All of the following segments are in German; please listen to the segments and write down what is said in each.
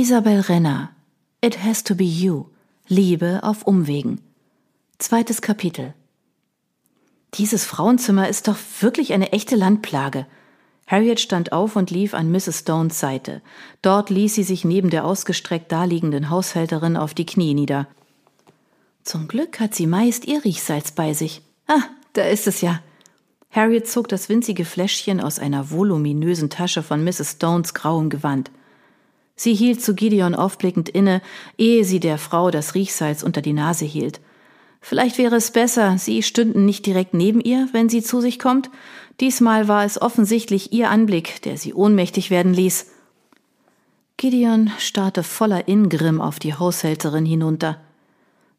Isabel Renner It Has to Be You Liebe auf Umwegen Zweites Kapitel Dieses Frauenzimmer ist doch wirklich eine echte Landplage. Harriet stand auf und lief an Mrs. Stones Seite. Dort ließ sie sich neben der ausgestreckt daliegenden Haushälterin auf die Knie nieder. Zum Glück hat sie meist ihr Riechsalz bei sich. Ah, da ist es ja. Harriet zog das winzige Fläschchen aus einer voluminösen Tasche von Mrs. Stones grauem Gewand. Sie hielt zu Gideon aufblickend inne, ehe sie der Frau das Riechsalz unter die Nase hielt. Vielleicht wäre es besser, Sie stünden nicht direkt neben ihr, wenn sie zu sich kommt. Diesmal war es offensichtlich ihr Anblick, der sie ohnmächtig werden ließ. Gideon starrte voller Ingrimm auf die Haushälterin hinunter.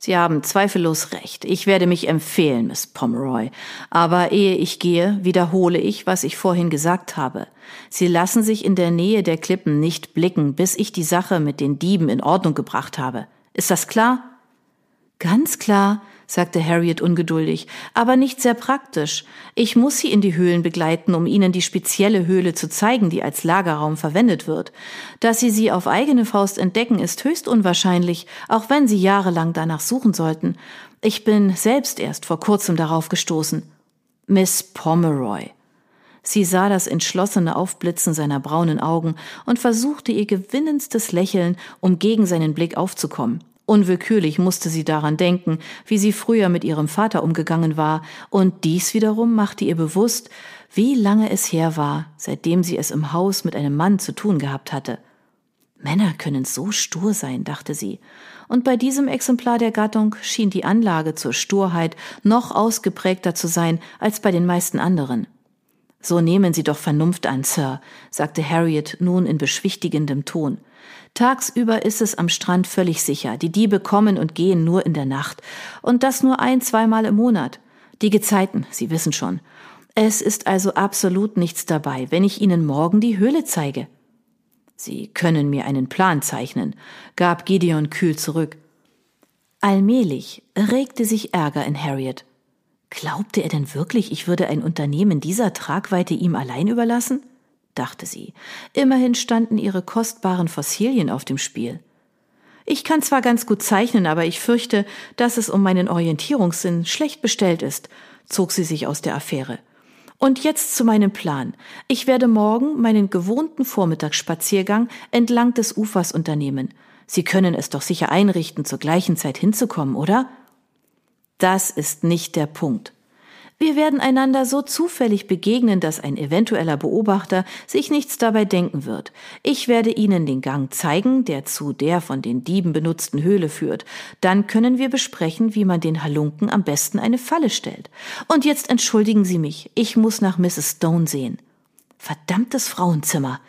Sie haben zweifellos recht. Ich werde mich empfehlen, Miss Pomeroy. Aber ehe ich gehe, wiederhole ich, was ich vorhin gesagt habe. Sie lassen sich in der Nähe der Klippen nicht blicken, bis ich die Sache mit den Dieben in Ordnung gebracht habe. Ist das klar? Ganz klar, sagte Harriet ungeduldig, aber nicht sehr praktisch. Ich muss Sie in die Höhlen begleiten, um Ihnen die spezielle Höhle zu zeigen, die als Lagerraum verwendet wird. Dass Sie sie auf eigene Faust entdecken, ist höchst unwahrscheinlich, auch wenn Sie jahrelang danach suchen sollten. Ich bin selbst erst vor kurzem darauf gestoßen. Miss Pomeroy. Sie sah das entschlossene Aufblitzen seiner braunen Augen und versuchte ihr gewinnendstes Lächeln, um gegen seinen Blick aufzukommen. Unwillkürlich musste sie daran denken, wie sie früher mit ihrem Vater umgegangen war, und dies wiederum machte ihr bewusst, wie lange es her war, seitdem sie es im Haus mit einem Mann zu tun gehabt hatte. Männer können so stur sein, dachte sie, und bei diesem Exemplar der Gattung schien die Anlage zur Sturheit noch ausgeprägter zu sein als bei den meisten anderen. So nehmen Sie doch Vernunft an, Sir, sagte Harriet nun in beschwichtigendem Ton. Tagsüber ist es am Strand völlig sicher. Die Diebe kommen und gehen nur in der Nacht. Und das nur ein, zweimal im Monat. Die Gezeiten, Sie wissen schon. Es ist also absolut nichts dabei, wenn ich Ihnen morgen die Höhle zeige. Sie können mir einen Plan zeichnen, gab Gideon kühl zurück. Allmählich regte sich Ärger in Harriet. Glaubte er denn wirklich, ich würde ein Unternehmen dieser Tragweite ihm allein überlassen? Dachte sie. Immerhin standen ihre kostbaren Fossilien auf dem Spiel. Ich kann zwar ganz gut zeichnen, aber ich fürchte, dass es um meinen Orientierungssinn schlecht bestellt ist, zog sie sich aus der Affäre. Und jetzt zu meinem Plan. Ich werde morgen meinen gewohnten Vormittagsspaziergang entlang des Ufers unternehmen. Sie können es doch sicher einrichten, zur gleichen Zeit hinzukommen, oder? Das ist nicht der Punkt. Wir werden einander so zufällig begegnen, dass ein eventueller Beobachter sich nichts dabei denken wird. Ich werde Ihnen den Gang zeigen, der zu der von den Dieben benutzten Höhle führt. Dann können wir besprechen, wie man den Halunken am besten eine Falle stellt. Und jetzt entschuldigen Sie mich, ich muss nach Mrs. Stone sehen. Verdammtes Frauenzimmer.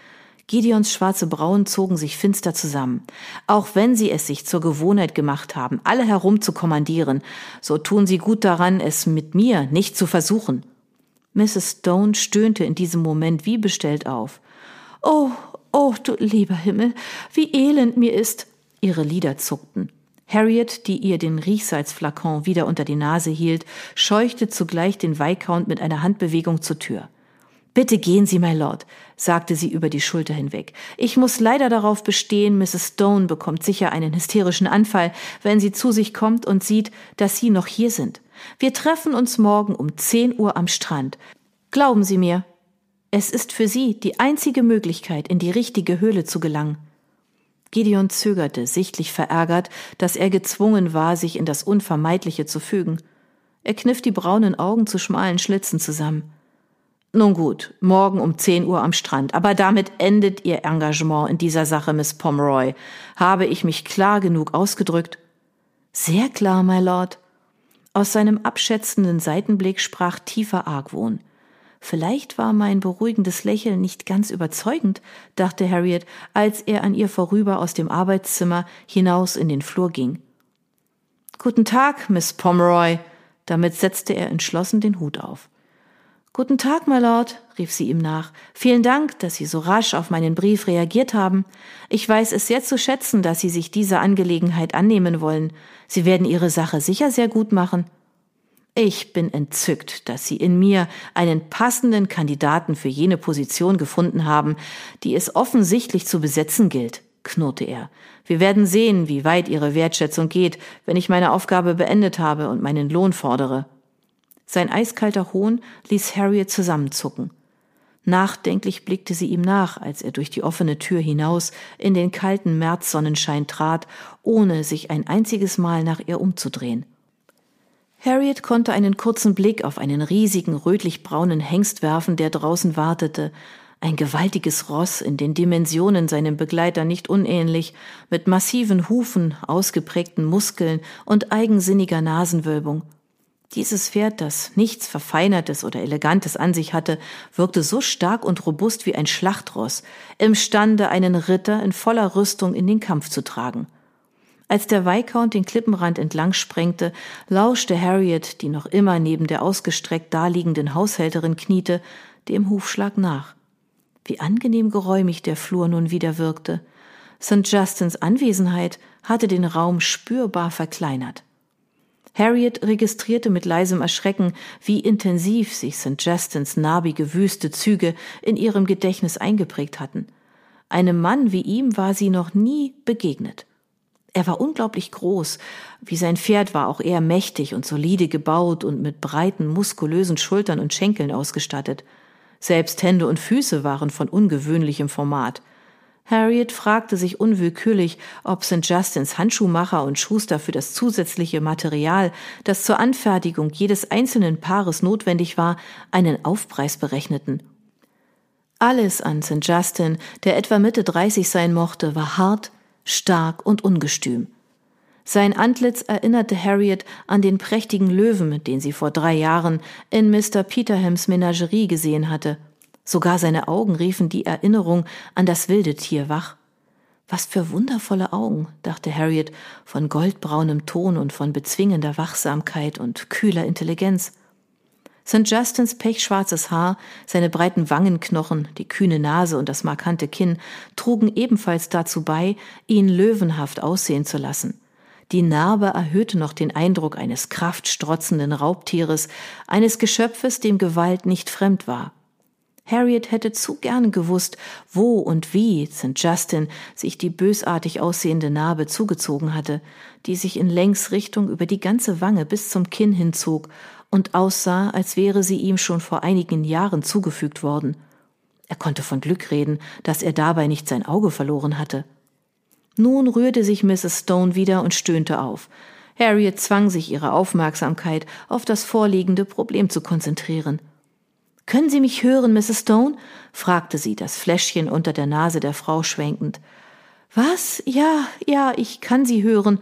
Gideons schwarze Brauen zogen sich finster zusammen. Auch wenn sie es sich zur Gewohnheit gemacht haben, alle herum zu kommandieren, so tun sie gut daran, es mit mir nicht zu versuchen. Mrs. Stone stöhnte in diesem Moment wie bestellt auf. Oh, oh, du lieber Himmel, wie elend mir ist. Ihre Lider zuckten. Harriet, die ihr den Riechsalzflakon wieder unter die Nase hielt, scheuchte zugleich den Viscount mit einer Handbewegung zur Tür. Bitte gehen Sie, my Lord, sagte sie über die Schulter hinweg. Ich muss leider darauf bestehen, Mrs. Stone bekommt sicher einen hysterischen Anfall, wenn sie zu sich kommt und sieht, dass Sie noch hier sind. Wir treffen uns morgen um zehn Uhr am Strand. Glauben Sie mir, es ist für Sie die einzige Möglichkeit, in die richtige Höhle zu gelangen. Gideon zögerte, sichtlich verärgert, dass er gezwungen war, sich in das Unvermeidliche zu fügen. Er kniff die braunen Augen zu schmalen Schlitzen zusammen. Nun gut, morgen um 10 Uhr am Strand, aber damit endet Ihr Engagement in dieser Sache, Miss Pomeroy. Habe ich mich klar genug ausgedrückt? Sehr klar, my Lord. Aus seinem abschätzenden Seitenblick sprach tiefer Argwohn. Vielleicht war mein beruhigendes Lächeln nicht ganz überzeugend, dachte Harriet, als er an ihr vorüber aus dem Arbeitszimmer hinaus in den Flur ging. Guten Tag, Miss Pomeroy. Damit setzte er entschlossen den Hut auf. Guten Tag, my Lord, rief sie ihm nach. Vielen Dank, dass Sie so rasch auf meinen Brief reagiert haben. Ich weiß es sehr zu schätzen, dass Sie sich dieser Angelegenheit annehmen wollen. Sie werden Ihre Sache sicher sehr gut machen. Ich bin entzückt, dass Sie in mir einen passenden Kandidaten für jene Position gefunden haben, die es offensichtlich zu besetzen gilt, knurrte er. Wir werden sehen, wie weit Ihre Wertschätzung geht, wenn ich meine Aufgabe beendet habe und meinen Lohn fordere. Sein eiskalter Hohn ließ Harriet zusammenzucken. Nachdenklich blickte sie ihm nach, als er durch die offene Tür hinaus in den kalten Märzsonnenschein trat, ohne sich ein einziges Mal nach ihr umzudrehen. Harriet konnte einen kurzen Blick auf einen riesigen rötlich-braunen Hengst werfen, der draußen wartete, ein gewaltiges Ross in den Dimensionen seinem Begleiter nicht unähnlich, mit massiven Hufen, ausgeprägten Muskeln und eigensinniger Nasenwölbung. Dieses Pferd, das nichts Verfeinertes oder Elegantes an sich hatte, wirkte so stark und robust wie ein Schlachtross, imstande, einen Ritter in voller Rüstung in den Kampf zu tragen. Als der Viscount den Klippenrand entlang sprengte, lauschte Harriet, die noch immer neben der ausgestreckt daliegenden Haushälterin kniete, dem Hufschlag nach. Wie angenehm geräumig der Flur nun wieder wirkte. St. Justins Anwesenheit hatte den Raum spürbar verkleinert. Harriet registrierte mit leisem Erschrecken, wie intensiv sich St. Justins narbige, wüste Züge in ihrem Gedächtnis eingeprägt hatten. Einem Mann wie ihm war sie noch nie begegnet. Er war unglaublich groß, wie sein Pferd war auch er mächtig und solide gebaut und mit breiten, muskulösen Schultern und Schenkeln ausgestattet. Selbst Hände und Füße waren von ungewöhnlichem Format. Harriet fragte sich unwillkürlich, ob St. Justins Handschuhmacher und Schuster für das zusätzliche Material, das zur Anfertigung jedes einzelnen Paares notwendig war, einen Aufpreis berechneten. Alles an St. Justin, der etwa Mitte 30 sein mochte, war hart, stark und ungestüm. Sein Antlitz erinnerte Harriet an den prächtigen Löwen, den sie vor drei Jahren in Mr. Peterhams Menagerie gesehen hatte – Sogar seine Augen riefen die Erinnerung an das wilde Tier wach. Was für wundervolle Augen, dachte Harriet, von goldbraunem Ton und von bezwingender Wachsamkeit und kühler Intelligenz. St. Justins pechschwarzes Haar, seine breiten Wangenknochen, die kühne Nase und das markante Kinn trugen ebenfalls dazu bei, ihn löwenhaft aussehen zu lassen. Die Narbe erhöhte noch den Eindruck eines kraftstrotzenden Raubtieres, eines Geschöpfes, dem Gewalt nicht fremd war. Harriet hätte zu gern gewusst, wo und wie St. Justin sich die bösartig aussehende Narbe zugezogen hatte, die sich in Längsrichtung über die ganze Wange bis zum Kinn hinzog und aussah, als wäre sie ihm schon vor einigen Jahren zugefügt worden. Er konnte von Glück reden, dass er dabei nicht sein Auge verloren hatte. Nun rührte sich Mrs. Stone wieder und stöhnte auf. Harriet zwang sich ihre Aufmerksamkeit auf das vorliegende Problem zu konzentrieren. Können Sie mich hören, Mrs. Stone? fragte sie, das Fläschchen unter der Nase der Frau schwenkend. Was? Ja, ja, ich kann Sie hören.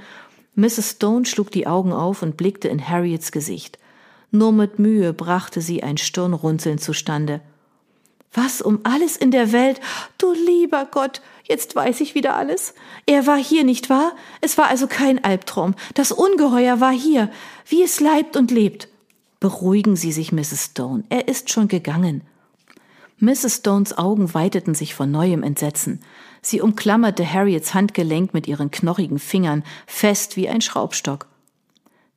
Mrs. Stone schlug die Augen auf und blickte in Harriets Gesicht. Nur mit Mühe brachte sie ein Stirnrunzeln zustande. Was um alles in der Welt? Du lieber Gott, jetzt weiß ich wieder alles. Er war hier, nicht wahr? Es war also kein Albtraum. Das Ungeheuer war hier, wie es leibt und lebt. Beruhigen Sie sich, Mrs. Stone, er ist schon gegangen. Mrs. Stones Augen weiteten sich vor neuem Entsetzen. Sie umklammerte Harriets Handgelenk mit ihren knochigen Fingern, fest wie ein Schraubstock.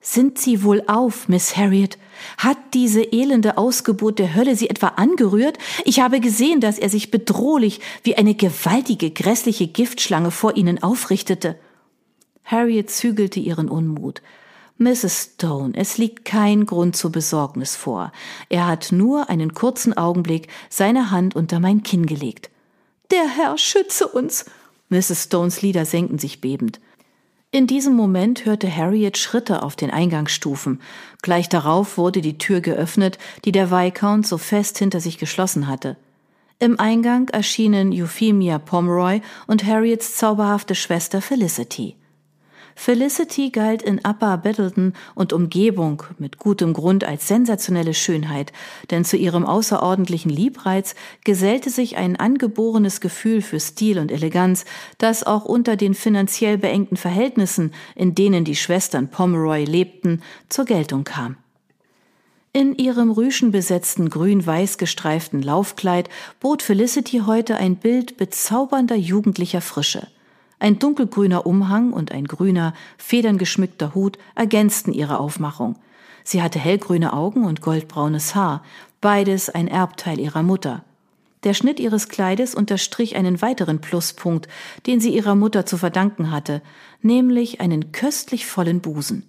Sind Sie wohl auf, Miss Harriet? Hat diese elende Ausgeburt der Hölle Sie etwa angerührt? Ich habe gesehen, dass er sich bedrohlich wie eine gewaltige, grässliche Giftschlange vor Ihnen aufrichtete. Harriet zügelte ihren Unmut. Mrs. Stone, es liegt kein Grund zur Besorgnis vor. Er hat nur einen kurzen Augenblick seine Hand unter mein Kinn gelegt. Der Herr schütze uns! Mrs. Stones Lieder senkten sich bebend. In diesem Moment hörte Harriet Schritte auf den Eingangsstufen. Gleich darauf wurde die Tür geöffnet, die der Viscount so fest hinter sich geschlossen hatte. Im Eingang erschienen Euphemia Pomeroy und Harriets zauberhafte Schwester Felicity. Felicity galt in Upper Battleton und Umgebung mit gutem Grund als sensationelle Schönheit, denn zu ihrem außerordentlichen Liebreiz gesellte sich ein angeborenes Gefühl für Stil und Eleganz, das auch unter den finanziell beengten Verhältnissen, in denen die Schwestern Pomeroy lebten, zur Geltung kam. In ihrem rüschenbesetzten grün-weiß gestreiften Laufkleid bot Felicity heute ein Bild bezaubernder jugendlicher Frische – ein dunkelgrüner Umhang und ein grüner, federngeschmückter Hut ergänzten ihre Aufmachung. Sie hatte hellgrüne Augen und goldbraunes Haar, beides ein Erbteil ihrer Mutter. Der Schnitt ihres Kleides unterstrich einen weiteren Pluspunkt, den sie ihrer Mutter zu verdanken hatte, nämlich einen köstlich vollen Busen.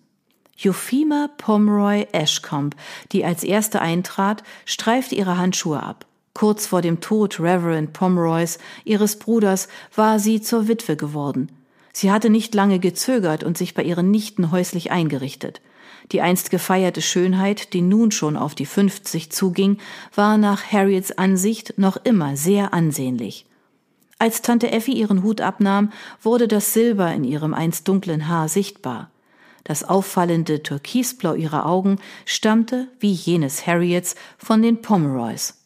Euphema Pomeroy Ashcombe, die als erste eintrat, streifte ihre Handschuhe ab. Kurz vor dem Tod Reverend Pomeroys, ihres Bruders, war sie zur Witwe geworden. Sie hatte nicht lange gezögert und sich bei ihren Nichten häuslich eingerichtet. Die einst gefeierte Schönheit, die nun schon auf die 50 zuging, war nach Harriets Ansicht noch immer sehr ansehnlich. Als Tante Effi ihren Hut abnahm, wurde das Silber in ihrem einst dunklen Haar sichtbar. Das auffallende Türkisblau ihrer Augen stammte, wie jenes Harriets, von den Pomeroys.